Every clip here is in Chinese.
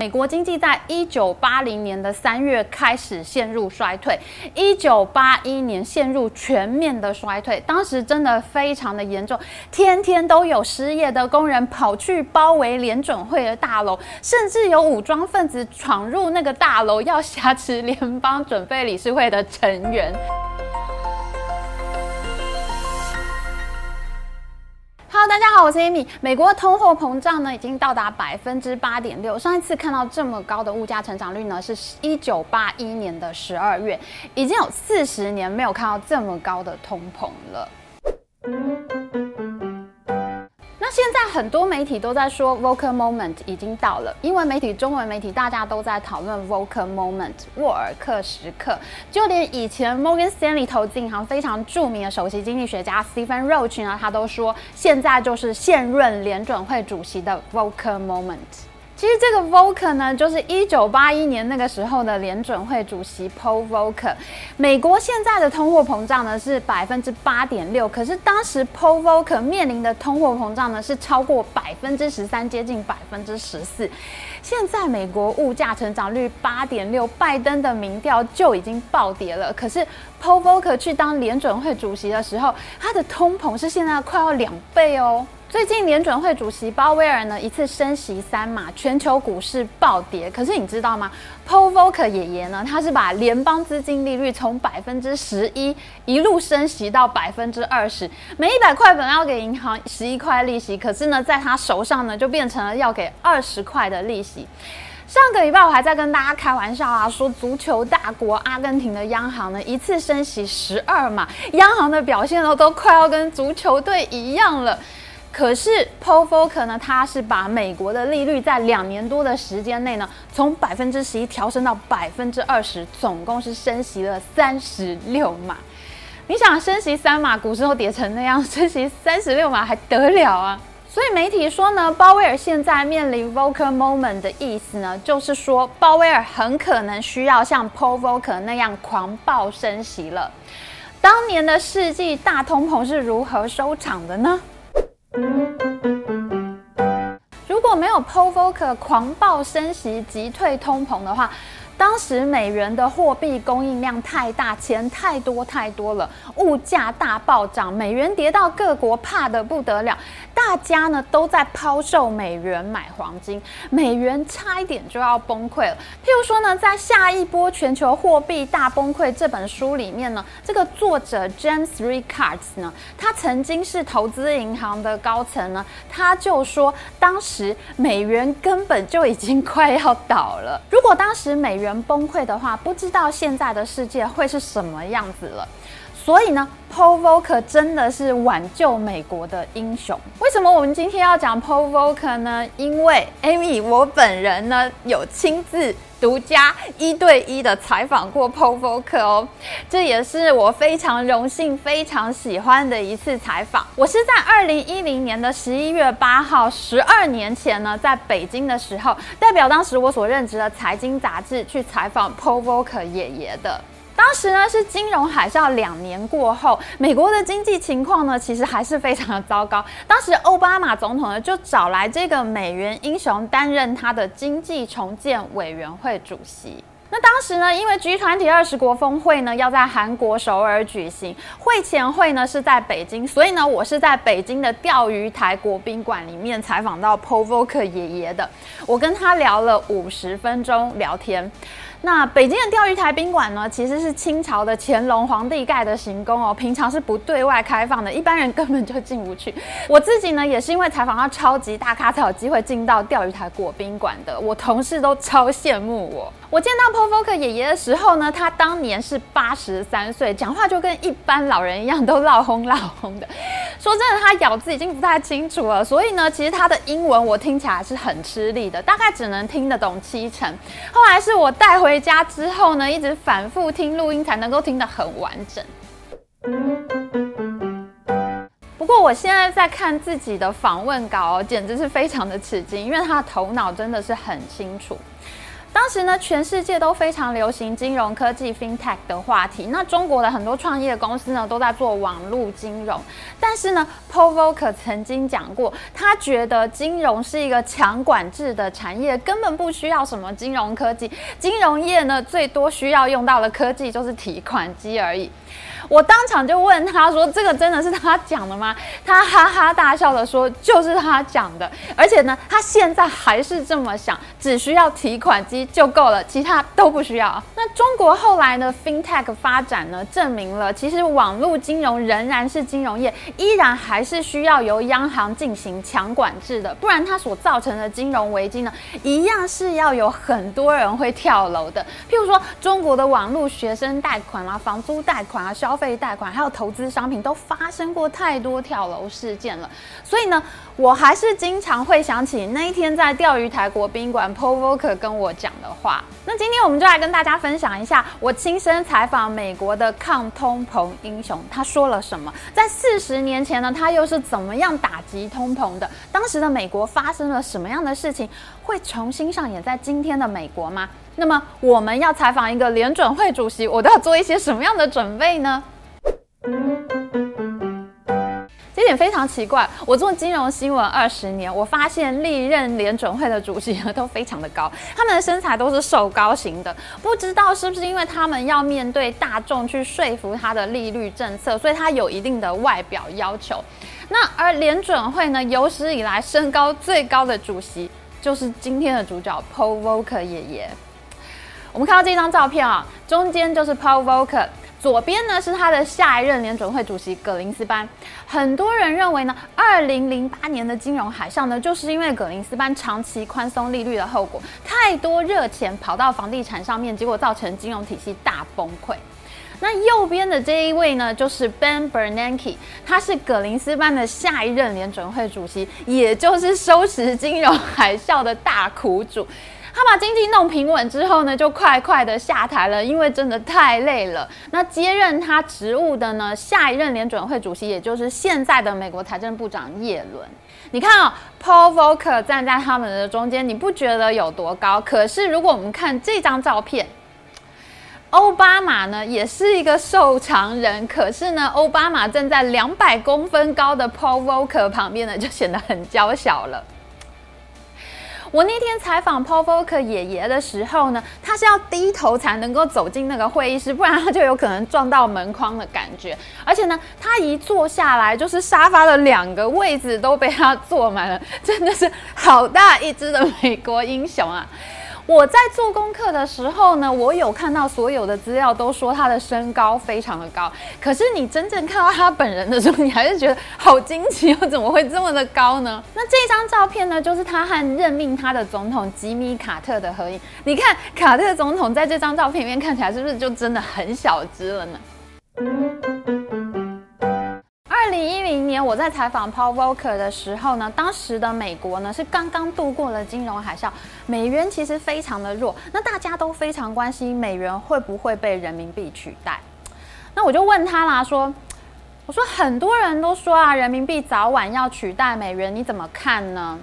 美国经济在一九八零年的三月开始陷入衰退，一九八一年陷入全面的衰退，当时真的非常的严重，天天都有失业的工人跑去包围联准会的大楼，甚至有武装分子闯入那个大楼要挟持联邦准备理事会的成员。好大家好，我是 Amy。美国通货膨胀呢，已经到达百分之八点六。上一次看到这么高的物价成长率呢，是一九八一年的十二月，已经有四十年没有看到这么高的通膨了。现在很多媒体都在说，Vocal Moment 已经到了，英文媒体、中文媒体大家都在讨论 Vocal Moment 沃尔克时刻，就连以前 Morgan Stanley 投资银行非常著名的首席经济学家 Stephen Roach 呢，他都说现在就是现任联准会主席的 Vocal Moment。其实这个 Volcker 呢，就是一九八一年那个时候的联准会主席 Paul Volcker。美国现在的通货膨胀呢是百分之八点六，可是当时 Paul Volcker 面临的通货膨胀呢是超过百分之十三，接近百分之十四。现在美国物价成长率八点六，拜登的民调就已经暴跌了。可是 Paul Volcker 去当联准会主席的时候，他的通膨是现在快要两倍哦。最近联准会主席鲍威尔呢一次升息三码，全球股市暴跌。可是你知道吗？Paul Volcker 爷爷呢，他是把联邦资金利率从百分之十一一路升息到百分之二十，每一百块本要给银行十一块利息，可是呢，在他手上呢就变成了要给二十块的利息。上个礼拜我还在跟大家开玩笑啊，说足球大国阿根廷的央行呢一次升息十二码，央行的表现呢都快要跟足球队一样了。可是 Paul Volcker 呢，他是把美国的利率在两年多的时间内呢，从百分之十一调升到百分之二十，总共是升息了三十六码。你想升息三码，股市都跌成那样，升息三十六码还得了啊？所以媒体说呢，鲍威尔现在面临 Volcker moment 的意思呢，就是说鲍威尔很可能需要像 Paul Volcker 那样狂暴升息了。当年的世纪大通膨是如何收场的呢？如果没有 p o v o k e r 狂暴升息急退通膨的话，当时美元的货币供应量太大，钱太多太多了，物价大暴涨，美元跌到各国怕得不得了，大家呢都在抛售美元买黄金，美元差一点就要崩溃了。譬如说呢，在下一波全球货币大崩溃这本书里面呢，这个作者 James Ricards 呢，他曾经是投资银行的高层呢，他就说当时美元根本就已经快要倒了，如果当时美元崩溃的话，不知道现在的世界会是什么样子了。所以呢，Paul Volcker 真的是挽救美国的英雄。为什么我们今天要讲 Paul Volcker 呢？因为 Amy 我本人呢有亲自独家一对一的采访过 Provoker 哦，这也是我非常荣幸、非常喜欢的一次采访。我是在二零一零年的十一月八号，十二年前呢，在北京的时候，代表当时我所任职的财经杂志去采访 Paul Volcker 爷爷的。当时呢是金融海啸两年过后，美国的经济情况呢其实还是非常的糟糕。当时奥巴马总统呢就找来这个美元英雄担任他的经济重建委员会主席。那当时呢，因为 G 团体二十国峰会呢要在韩国首尔举行，会前会呢是在北京，所以呢我是在北京的钓鱼台国宾馆里面采访到 Provoker 爷爷的，我跟他聊了五十分钟聊天。那北京的钓鱼台宾馆呢，其实是清朝的乾隆皇帝盖的行宫哦，平常是不对外开放的，一般人根本就进不去。我自己呢，也是因为采访到超级大咖才有机会进到钓鱼台国宾馆的，我同事都超羡慕我。我见到 p o f o k 爷爷的时候呢，他当年是八十三岁，讲话就跟一般老人一样，都老轰老轰的。说真的，他咬字已经不太清楚了，所以呢，其实他的英文我听起来是很吃力的，大概只能听得懂七成。后来是我带回家之后呢，一直反复听录音才能够听得很完整。不过我现在在看自己的访问稿，简直是非常的吃惊，因为他的头脑真的是很清楚。当时呢，全世界都非常流行金融科技 （FinTech） 的话题。那中国的很多创业公司呢，都在做网络金融。但是呢，Paul Volcker 曾经讲过，他觉得金融是一个强管制的产业，根本不需要什么金融科技。金融业呢，最多需要用到的科技就是提款机而已。我当场就问他说：“这个真的是他讲的吗？”他哈哈大笑的说：“就是他讲的，而且呢，他现在还是这么想，只需要提款机就够了，其他都不需要。”那中国后来呢？FinTech 发展呢，证明了其实网络金融仍然是金融业，依然还是需要由央行进行强管制的，不然它所造成的金融危机呢，一样是要有很多人会跳楼的。譬如说，中国的网络学生贷款啊、房租贷款啊、消消费贷款还有投资商品都发生过太多跳楼事件了，所以呢，我还是经常会想起那一天在钓鱼台国宾馆，Povoker 跟我讲的话。那今天我们就来跟大家分享一下我亲身采访美国的抗通膨英雄，他说了什么？在四十年前呢，他又是怎么样打击通膨的？当时的美国发生了什么样的事情？会重新上演在今天的美国吗？那么我们要采访一个联准会主席，我都要做一些什么样的准备呢？这点非常奇怪。我做金融新闻二十年，我发现历任联准会的主席呢都非常的高，他们的身材都是瘦高型的。不知道是不是因为他们要面对大众去说服他的利率政策，所以他有一定的外表要求。那而联准会呢，有史以来身高最高的主席就是今天的主角 Paul Volcker 爷爷。我们看到这张照片啊，中间就是 Paul Volcker，左边呢是他的下一任联准会主席葛林斯班。很多人认为呢，二零零八年的金融海啸呢，就是因为葛林斯班长期宽松利率的后果，太多热钱跑到房地产上面，结果造成金融体系大崩溃。那右边的这一位呢，就是 Ben Bernanke，他是葛林斯班的下一任联准会主席，也就是收拾金融海啸的大苦主。他把经济弄平稳之后呢，就快快的下台了，因为真的太累了。那接任他职务的呢，下一任联准会主席，也就是现在的美国财政部长耶伦。你看啊，Paul Volcker 站在他们的中间，你不觉得有多高？可是如果我们看这张照片，奥巴马呢，也是一个瘦长人，可是呢，奥巴马站在两百公分高的 Paul Volcker 旁边呢，就显得很娇小了。我那天采访 Paul Volcker 爷爷的时候呢，他是要低头才能够走进那个会议室，不然他就有可能撞到门框的感觉。而且呢，他一坐下来，就是沙发的两个位置都被他坐满了，真的是好大一只的美国英雄啊！我在做功课的时候呢，我有看到所有的资料都说他的身高非常的高，可是你真正看到他本人的时候，你还是觉得好惊奇，又怎么会这么的高呢？那这张照片呢，就是他和任命他的总统吉米卡特的合影。你看卡特总统在这张照片里面看起来是不是就真的很小只了呢？我在采访 Paul Volcker 的时候呢，当时的美国呢是刚刚度过了金融海啸，美元其实非常的弱，那大家都非常关心美元会不会被人民币取代。那我就问他啦，说，我说很多人都说啊，人民币早晚要取代美元，你怎么看呢？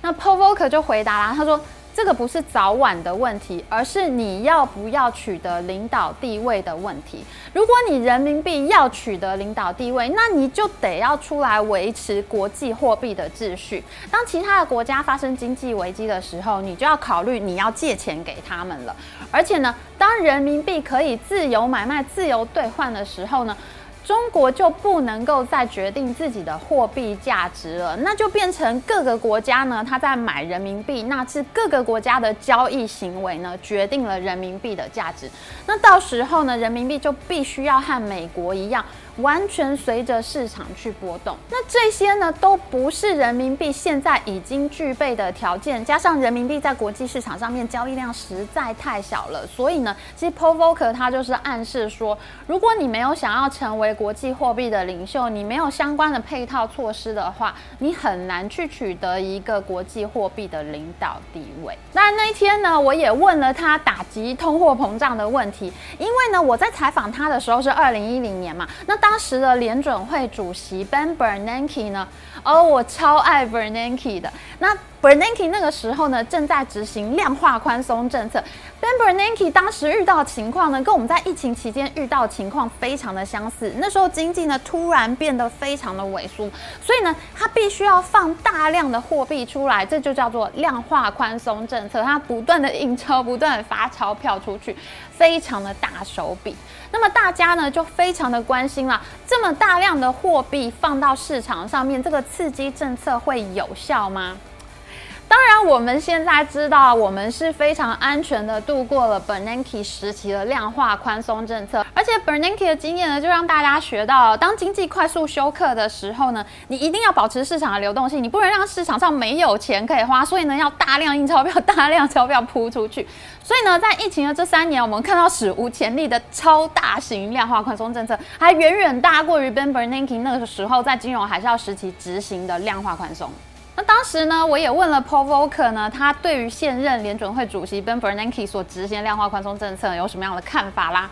那 Paul Volcker 就回答啦，他说。这个不是早晚的问题，而是你要不要取得领导地位的问题。如果你人民币要取得领导地位，那你就得要出来维持国际货币的秩序。当其他的国家发生经济危机的时候，你就要考虑你要借钱给他们了。而且呢，当人民币可以自由买卖、自由兑换的时候呢？中国就不能够再决定自己的货币价值了，那就变成各个国家呢，他在买人民币，那是各个国家的交易行为呢，决定了人民币的价值。那到时候呢，人民币就必须要和美国一样。完全随着市场去波动，那这些呢都不是人民币现在已经具备的条件，加上人民币在国际市场上面交易量实在太小了，所以呢，其实 Povoker 他就是暗示说，如果你没有想要成为国际货币的领袖，你没有相关的配套措施的话，你很难去取得一个国际货币的领导地位。那那一天呢，我也问了他打击通货膨胀的问题，因为呢，我在采访他的时候是二零一零年嘛，那。当时的联准会主席 Ben Bernanke 呢，而我超爱 Bernanke 的。那 Bernanke 那个时候呢，正在执行量化宽松政策。Ben Bernanke 当时遇到情况呢，跟我们在疫情期间遇到情况非常的相似。那时候经济呢突然变得非常的萎缩，所以呢，他必须要放大量的货币出来，这就叫做量化宽松政策。他不断的印钞，不断的发钞票出去，非常的大手笔。那么大家呢就非常的关心了，这么大量的货币放到市场上面，这个刺激政策会有效吗？当然，我们现在知道，我们是非常安全的度过了 Bernanke 时期的量化宽松政策。而且 Bernanke 的经验呢，就让大家学到，当经济快速休克的时候呢，你一定要保持市场的流动性，你不能让市场上没有钱可以花。所以呢，要大量印钞票，大量钞票铺出去。所以呢，在疫情的这三年，我们看到史无前例的超大型量化宽松政策，还远远大过于 Ben Bernanke 那个时候在金融海啸时期执行的量化宽松。那当时呢，我也问了 Paul Volcker 呢，他对于现任联准会主席 Ben Bernanke 所执行量化宽松政策有什么样的看法啦？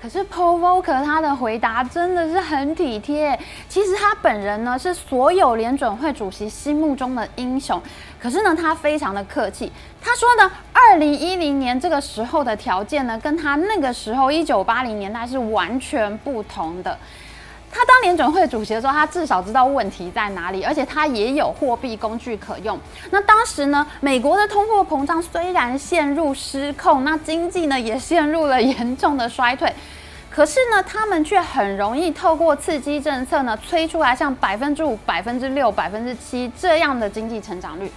可是 Paul Volcker 他的回答真的是很体贴。其实他本人呢是所有联准会主席心目中的英雄，可是呢他非常的客气。他说呢，二零一零年这个时候的条件呢，跟他那个时候一九八零年代是完全不同的。他当联准会主席的时候，他至少知道问题在哪里，而且他也有货币工具可用。那当时呢，美国的通货膨胀虽然陷入失控，那经济呢也陷入了严重的衰退，可是呢，他们却很容易透过刺激政策呢，催出来像百分之五、百分之六、百分之七这样的经济成长率。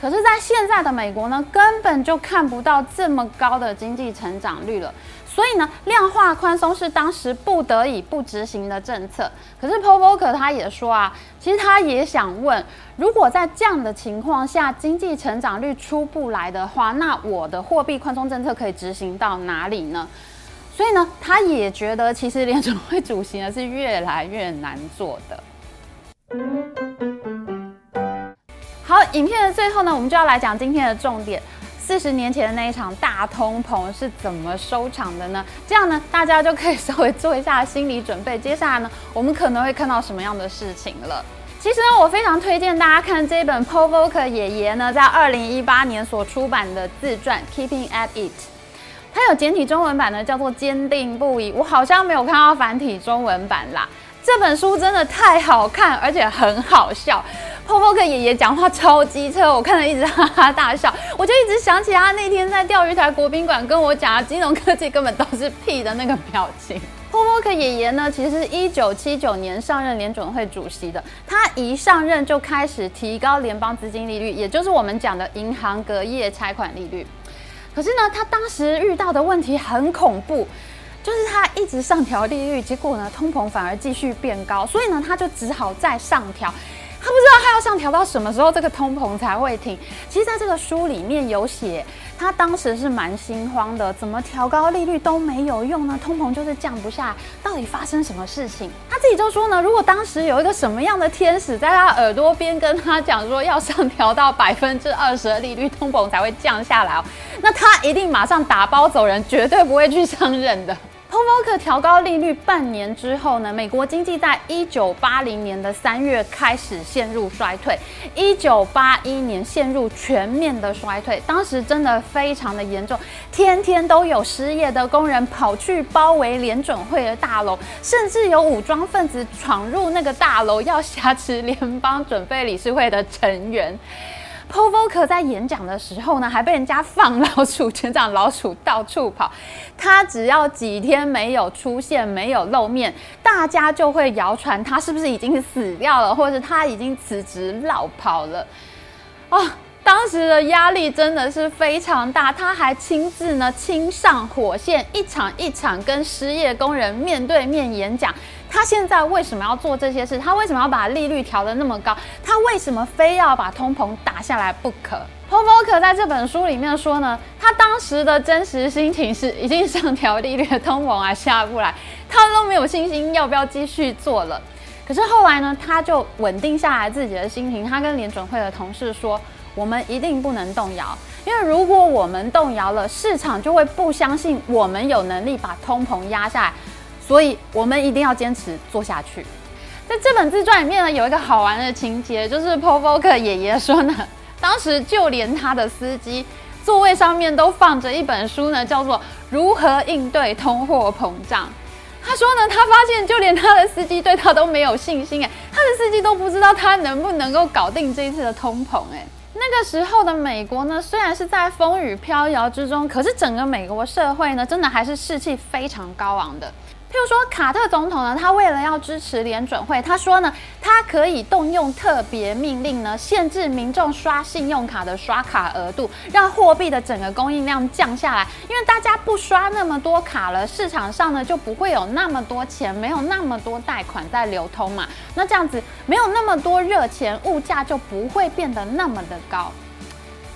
可是，在现在的美国呢，根本就看不到这么高的经济成长率了。所以呢，量化宽松是当时不得已不执行的政策。可是 p o v o k e r 他也说啊，其实他也想问，如果在这样的情况下，经济成长率出不来的话，那我的货币宽松政策可以执行到哪里呢？所以呢，他也觉得其实联准会主席呢是越来越难做的。好，影片的最后呢，我们就要来讲今天的重点。四十年前的那一场大通膨是怎么收场的呢？这样呢，大家就可以稍微做一下心理准备。接下来呢，我们可能会看到什么样的事情了？其实呢，我非常推荐大家看这本 provoker 爷爷呢在二零一八年所出版的自传《Keeping at It》，它有简体中文版呢，叫做《坚定不移》。我好像没有看到繁体中文版啦。这本书真的太好看，而且很好笑。泡泡克爷爷讲话超机车，我看了一直哈哈大笑。我就一直想起他那天在钓鱼台国宾馆跟我讲，金融科技根本都是屁的那个表情。泡泡克爷爷呢，其实是一九七九年上任联准会主席的。他一上任就开始提高联邦资金利率，也就是我们讲的银行隔夜拆款利率。可是呢，他当时遇到的问题很恐怖。就是他一直上调利率，结果呢，通膨反而继续变高，所以呢，他就只好再上调。要上调到什么时候，这个通膨才会停。其实，在这个书里面有写，他当时是蛮心慌的，怎么调高利率都没有用呢？通膨就是降不下，到底发生什么事情？他自己就说呢，如果当时有一个什么样的天使在他耳朵边跟他讲说，要上调到百分之二十的利率，通膨才会降下来哦，那他一定马上打包走人，绝对不会去上任的。通膨可调高利率半年之后呢，美国经济在一九八零年的三月开始陷入衰退，一九八一年陷入全面的衰退，当时真的非常的严重，天天都有失业的工人跑去包围联准会的大楼，甚至有武装分子闯入那个大楼要挟持联邦准备理事会的成员。Povolker 在演讲的时候呢，还被人家放老鼠，全场老鼠到处跑。他只要几天没有出现、没有露面，大家就会谣传他是不是已经死掉了，或者他已经辞职落跑了。哦，当时的压力真的是非常大。他还亲自呢，亲上火线，一场一场跟失业工人面对面演讲。他现在为什么要做这些事？他为什么要把利率调得那么高？他为什么非要把通膨打下来不可？Popper 在这本书里面说呢，他当时的真实心情是已经上调利率的，通膨还 下不来，他都没有信心要不要继续做了。可是后来呢，他就稳定下来自己的心情，他跟联准会的同事说：“我们一定不能动摇，因为如果我们动摇了，市场就会不相信我们有能力把通膨压下来。”所以，我们一定要坚持做下去。在这本自传里面呢，有一个好玩的情节，就是 Povoker 爷爷说呢，当时就连他的司机座位上面都放着一本书呢，叫做《如何应对通货膨胀》。他说呢，他发现就连他的司机对他都没有信心，哎，他的司机都不知道他能不能够搞定这一次的通膨，哎。那个时候的美国呢，虽然是在风雨飘摇之中，可是整个美国社会呢，真的还是士气非常高昂的。譬如说，卡特总统呢，他为了要支持联准会，他说呢，他可以动用特别命令呢，限制民众刷信用卡的刷卡额度，让货币的整个供应量降下来。因为大家不刷那么多卡了，市场上呢就不会有那么多钱，没有那么多贷款在流通嘛。那这样子没有那么多热钱，物价就不会变得那么的高。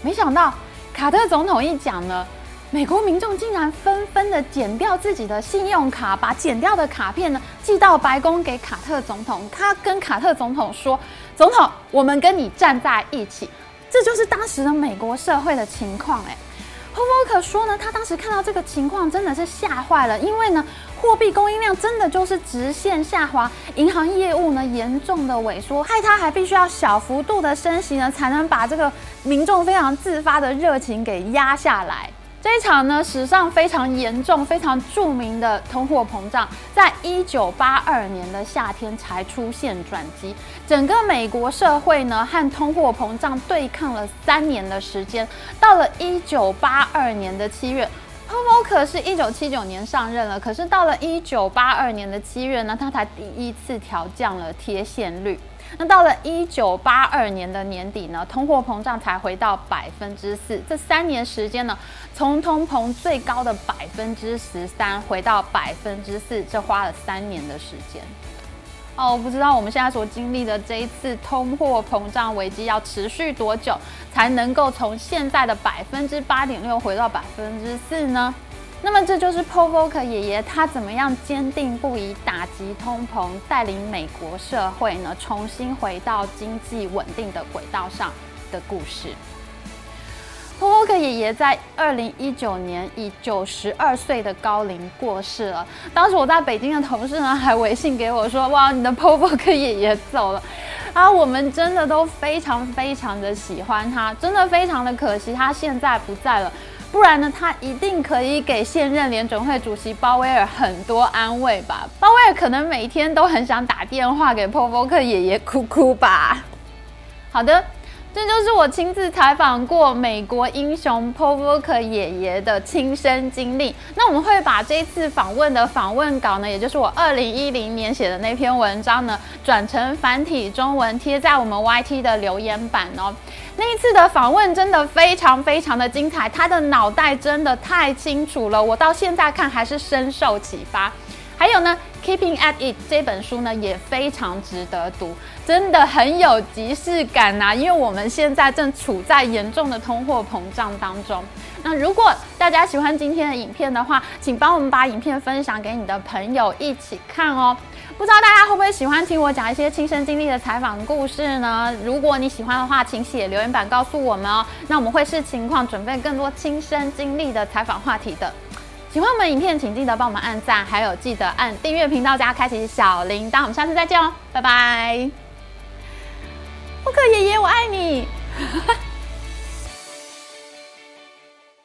没想到卡特总统一讲呢。美国民众竟然纷纷的剪掉自己的信用卡，把剪掉的卡片呢寄到白宫给卡特总统。他跟卡特总统说：“总统，我们跟你站在一起。”这就是当时的美国社会的情况。哎 h o v o k 说呢，他当时看到这个情况真的是吓坏了，因为呢，货币供应量真的就是直线下滑，银行业务呢严重的萎缩，害他还必须要小幅度的升息呢，才能把这个民众非常自发的热情给压下来。这一场呢，史上非常严重、非常著名的通货膨胀，在一九八二年的夏天才出现转机。整个美国社会呢，和通货膨胀对抗了三年的时间。到了一九八二年的七月 p o v o k 是一九七九年上任了，可是到了一九八二年的七月呢，他才第一次调降了贴现率。那到了一九八二年的年底呢，通货膨胀才回到百分之四。这三年时间呢，从通膨最高的百分之十三回到百分之四，这花了三年的时间。哦，我不知道我们现在所经历的这一次通货膨胀危机要持续多久，才能够从现在的百分之八点六回到百分之四呢？那么这就是 p o v o k e 爷爷他怎么样坚定不移打击通膨，带领美国社会呢重新回到经济稳定的轨道上的故事。p o v o k e 爷爷在二零一九年以九十二岁的高龄过世了。当时我在北京的同事呢还微信给我说：“哇，你的 p o v o k e 爷爷走了。”啊，我们真的都非常非常的喜欢他，真的非常的可惜他现在不在了。不然呢，他一定可以给现任联准会主席鲍威尔很多安慰吧。鲍威尔可能每天都很想打电话给 p o v o k 爷爷哭哭吧。好的。这就是我亲自采访过美国英雄 p o v o k e r 爷爷的亲身经历。那我们会把这次访问的访问稿呢，也就是我二零一零年写的那篇文章呢，转成繁体中文贴在我们 YT 的留言板哦。那一次的访问真的非常非常的精彩，他的脑袋真的太清楚了，我到现在看还是深受启发。还有呢，《Keeping at It》这本书呢也非常值得读，真的很有即视感呐。因为我们现在正处在严重的通货膨胀当中。那如果大家喜欢今天的影片的话，请帮我们把影片分享给你的朋友一起看哦。不知道大家会不会喜欢听我讲一些亲身经历的采访故事呢？如果你喜欢的话，请写留言板告诉我们哦。那我们会视情况准备更多亲身经历的采访话题的。喜欢我们影片，请记得帮我们按赞，还有记得按订阅频道加开启小铃铛。我们下次再见哦，拜拜！布克爷爷，我爱你。